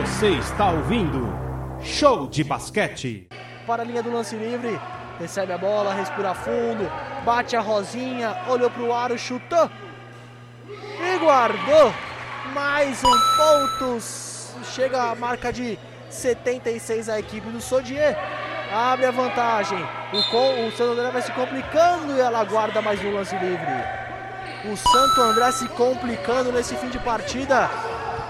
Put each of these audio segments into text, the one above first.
Você está ouvindo Show de Basquete. Para a linha do lance livre, recebe a bola, respira fundo, bate a rosinha, olhou para o aro, chutou e guardou. Mais um ponto, chega a marca de 76 a equipe do Sodier. Abre a vantagem. O, o Santo André vai se complicando e ela guarda mais um lance livre. O Santo André se complicando nesse fim de partida.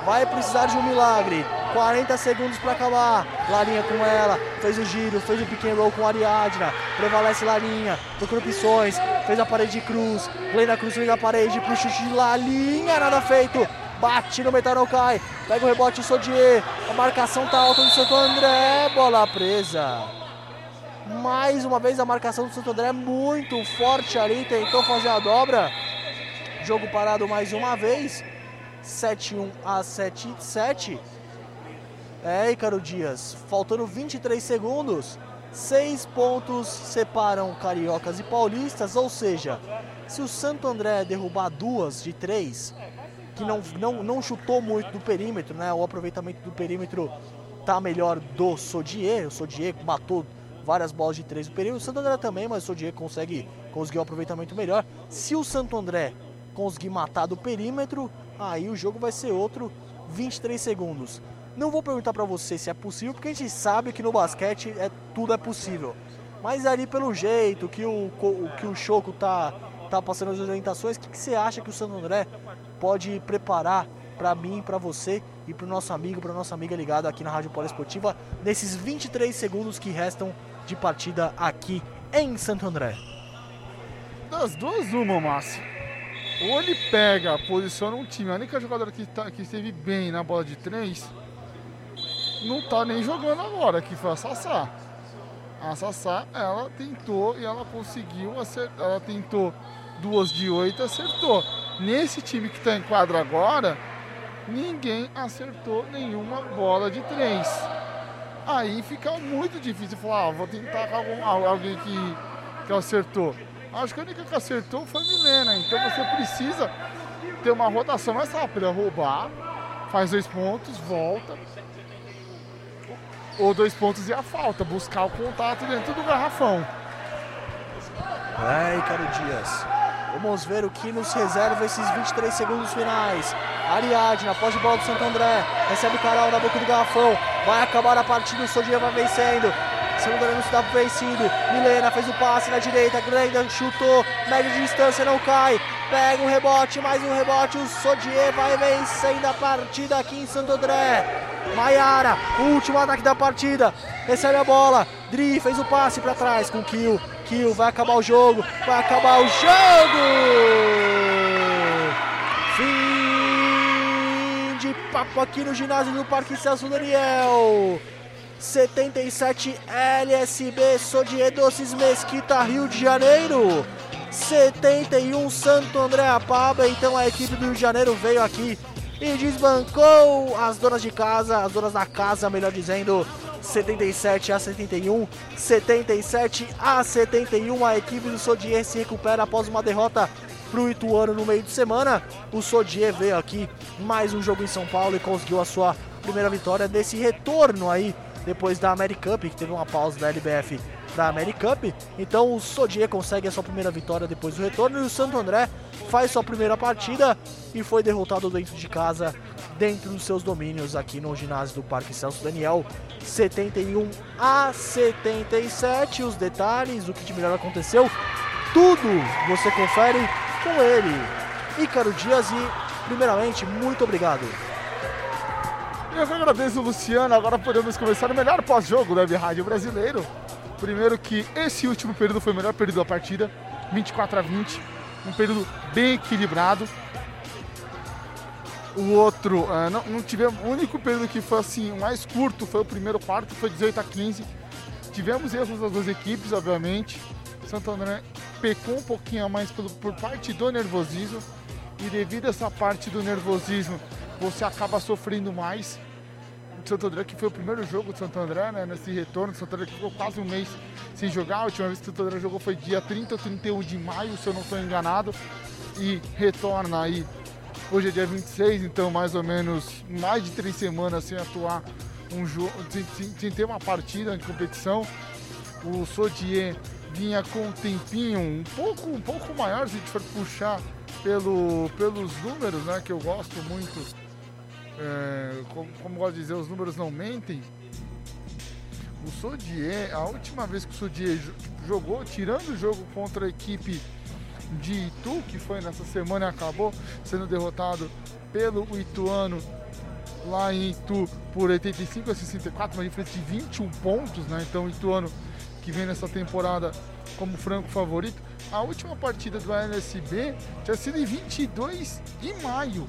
Vai precisar de um milagre. 40 segundos para acabar. Larinha com ela, fez o giro, fez o pick and roll com a Ariadna. Prevalece Larinha, procura opções, fez a parede de cruz. Glenda Cruz fez a parede pro chute de Larinha, nada feito. Bate no metal, não cai. Pega o rebote o Sodier. A marcação tá alta do Santo André. Bola presa. Mais uma vez a marcação do Santo André muito forte ali. Tentou fazer a dobra. Jogo parado mais uma vez. 7-1 a 7-7. É, Ícaro Dias, faltando 23 segundos, seis pontos separam cariocas e paulistas, ou seja, se o Santo André derrubar duas de três, que não, não, não chutou muito do perímetro, né? O aproveitamento do perímetro tá melhor do Sodier, o Sodier matou várias bolas de três do perímetro, o Santo André também, mas o Sodier consegue conseguir um aproveitamento melhor. Se o Santo André conseguir matar do perímetro, aí o jogo vai ser outro 23 segundos. Não vou perguntar para você se é possível, porque a gente sabe que no basquete é, tudo é possível. Mas ali pelo jeito que o, que o Choco tá, tá passando as orientações, o que, que você acha que o Santo André pode preparar para mim, para você e para o nosso amigo, para nossa amiga ligada aqui na Rádio Poliesportiva nesses 23 segundos que restam de partida aqui em Santo André? Das duas, uma, Márcio. Ou ele pega, posiciona um time. A única jogadora que, tá, que esteve bem na bola de três não tá nem jogando agora, que foi a Sassá. A Sassá, ela tentou e ela conseguiu acertar. Ela tentou duas de oito acertou. Nesse time que está em quadra agora, ninguém acertou nenhuma bola de três. Aí fica muito difícil falar, ah, vou tentar com algum, alguém que, que acertou. Acho que a única que acertou foi Milena. Então você precisa ter uma rotação mais rápida, roubar, faz dois pontos, volta, ou dois pontos e a falta, buscar o contato dentro do garrafão. É, Icaro Dias. Vamos ver o que nos reserva esses 23 segundos finais. Ariadne, após de bola do Santo André, recebe o Carol na boca do garrafão. Vai acabar a partida, o Sodia vai vencendo. Santo André não se dá vencido. Milena fez o passe na direita, Glenda chutou, média distância, não cai. Pega um rebote, mais um rebote. O Sodier vai vencendo a partida aqui em Santo André. Maiara, último ataque da partida. Recebe a bola. Dri fez o passe para trás com Kill. Kill vai acabar o jogo. Vai acabar o jogo. Fim de papo aqui no ginásio do Parque Celso Daniel. 77 LSB Sodier Doces Mesquita, Rio de Janeiro. 71 Santo André Apaba. Então a equipe do Rio de Janeiro veio aqui e desbancou as donas de casa, as donas da casa, melhor dizendo, 77 a 71, 77 a 71. A equipe do Sodier se recupera após uma derrota para o Ituano no meio de semana. O Sodier veio aqui mais um jogo em São Paulo e conseguiu a sua primeira vitória desse retorno aí depois da Americup, que teve uma pausa da LBF da Americup. Então o Sodier consegue a sua primeira vitória depois do retorno e o Santo André faz sua primeira partida e foi derrotado dentro de casa, dentro dos seus domínios aqui no ginásio do Parque Celso Daniel, 71 a 77. Os detalhes, o que de melhor aconteceu, tudo você confere com ele, Ícaro Dias e primeiramente muito obrigado. Eu agradeço, Luciano. Agora podemos começar o melhor pós-jogo do Web Rádio Brasileiro. Primeiro que esse último período foi o melhor período da partida, 24 a 20, um período bem equilibrado. O outro, uh, não, não tivemos, o único período que foi assim, mais curto foi o primeiro quarto, foi 18 a 15. Tivemos erros das duas equipes, obviamente. Santo André pecou um pouquinho a mais pelo, por parte do nervosismo. E devido a essa parte do nervosismo, você acaba sofrendo mais de Santo André, que foi o primeiro jogo de Santo André, né, nesse retorno. Santo André que ficou quase um mês sem jogar. A última vez que Santo André jogou foi dia 30 ou 31 de maio, se eu não estou enganado. E retorna aí Hoje é dia 26, então mais ou menos mais de três semanas sem atuar um jogo, sem, sem, sem, ter uma partida de competição. O Sodier vinha com um tempinho um pouco, um pouco maior se a gente for puxar pelo, pelos números, né? Que eu gosto muito. É, como, como gosto de dizer, os números não mentem. O Sodier, a última vez que o Sodier jogou, tirando o jogo contra a equipe de Itu, que foi nessa semana e acabou sendo derrotado pelo Ituano lá em Itu por 85 a 64, uma diferença de 21 pontos, né? Então o Ituano que vem nessa temporada como franco favorito. A última partida do LSB tinha sido em 22 de maio.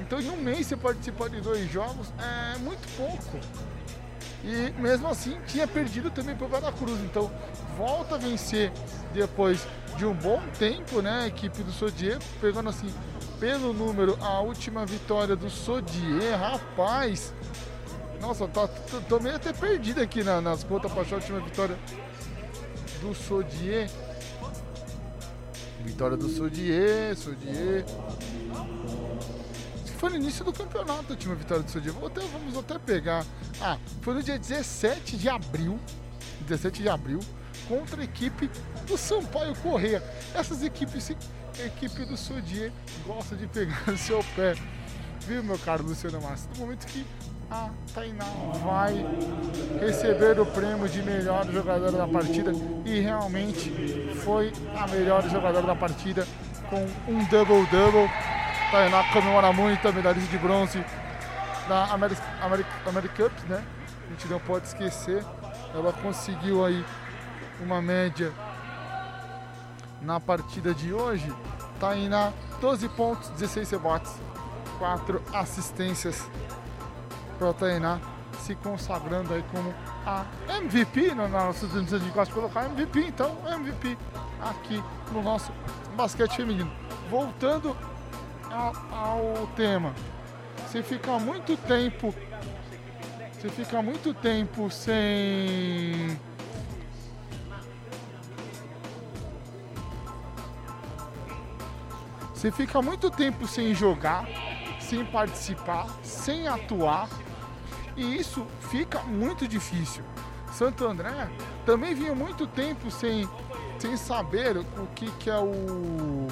Então em um mês você participar de dois jogos é muito pouco. E mesmo assim tinha perdido também para o Veracruz. Então volta a vencer depois de um bom tempo, né? A equipe do Sodier, pegando assim pelo número a última vitória do Sodier, rapaz. Nossa, tá, tô, tô meio até perdido aqui na, nas contas para achar a última vitória do Sodier. Vitória do Sodier, Sodier. Foi no início do campeonato a última vitória do Sodier. Até, vamos até pegar. Ah, foi no dia 17 de abril. 17 de abril contra a equipe do Sampaio Correia. Essas equipes, a equipe do Sodier gosta de pegar no seu pé. Viu, meu caro Luciano Massa? No momento que a Tainá vai receber o prêmio de melhor jogadora da partida e realmente foi a melhor jogadora da partida com um double-double. Tainá comemora muito a medalha de bronze da American, Cup, né? A gente não pode esquecer. Ela conseguiu aí uma média na partida de hoje. Aí na 12 pontos, 16 rebotes, 4 assistências para Tainá se consagrando aí como a MVP na nossa transmissão de classe colocar MVP, então MVP aqui no nosso basquete feminino. Voltando ao, ao tema, você fica muito tempo, você fica muito tempo sem Você fica muito tempo sem jogar, sem participar, sem atuar, e isso fica muito difícil. Santo André também vinha muito tempo sem, sem saber o que, que é o,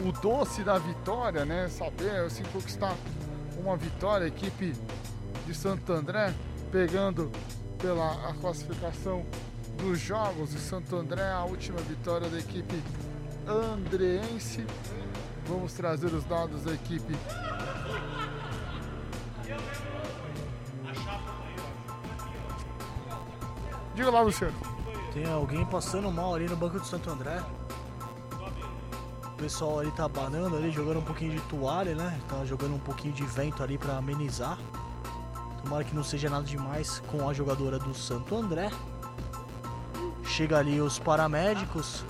o doce da vitória, né? Saber assim, conquistar uma vitória, a equipe de Santo André pegando pela classificação dos jogos de Santo André, a última vitória da equipe andreense. Vamos trazer os dados da equipe. Diga lá, Luciano. Tem alguém passando mal ali no banco do Santo André. O pessoal ali tá banando ali, jogando um pouquinho de toalha, né? Tá jogando um pouquinho de vento ali para amenizar. Tomara que não seja nada demais com a jogadora do Santo André. Chega ali os paramédicos,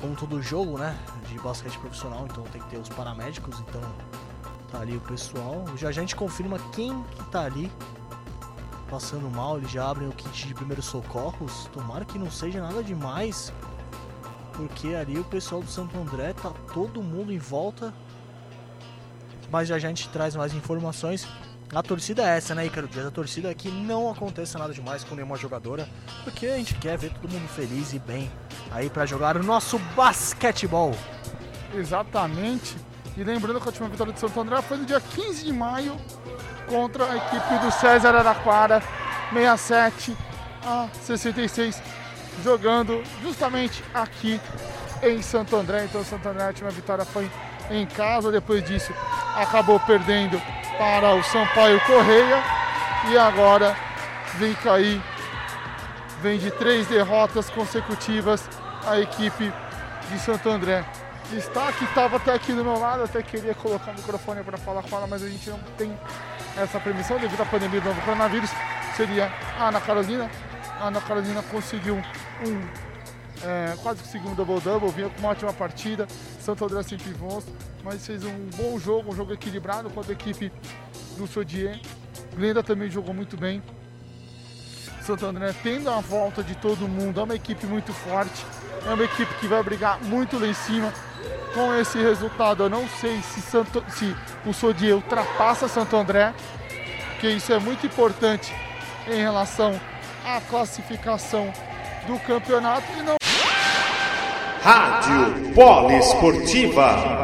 como todo jogo, né? De basquete profissional, então tem que ter os paramédicos, então tá ali o pessoal. Já a gente confirma quem que tá ali passando mal, eles já abrem o kit de primeiros socorros. Tomara que não seja nada demais. Porque ali o pessoal do Santo André tá todo mundo em volta. Mas já a gente traz mais informações. A torcida é essa, né, Icaro Dias? A torcida é que não aconteça nada demais com nenhuma jogadora, porque a gente quer ver todo mundo feliz e bem aí para jogar o nosso basquetebol. Exatamente. E lembrando que a última vitória de Santo André foi no dia 15 de maio contra a equipe do César Araquara, 67 a 66, jogando justamente aqui em Santo André. Então, Santo André, a última vitória foi em casa. Depois disso, acabou perdendo para o Sampaio Correia e agora vem cair, vem de três derrotas consecutivas a equipe de Santo André. Destaque estava até aqui do meu lado, até queria colocar o microfone para falar com ela, mas a gente não tem essa permissão devido à pandemia do novo coronavírus. Seria a Ana Carolina. A Ana Carolina conseguiu um é, quase conseguiu um double-double, vinha com uma ótima partida. Santo André sempre bons, mas fez um bom jogo, um jogo equilibrado contra a equipe do Sodier. Glenda também jogou muito bem. Santo André tendo a volta de todo mundo, é uma equipe muito forte. é uma equipe que vai brigar muito lá em cima. Com esse resultado, eu não sei se, Santo, se o Sodier ultrapassa Santo André, porque isso é muito importante em relação à classificação do campeonato e não Rádio Poliesportiva.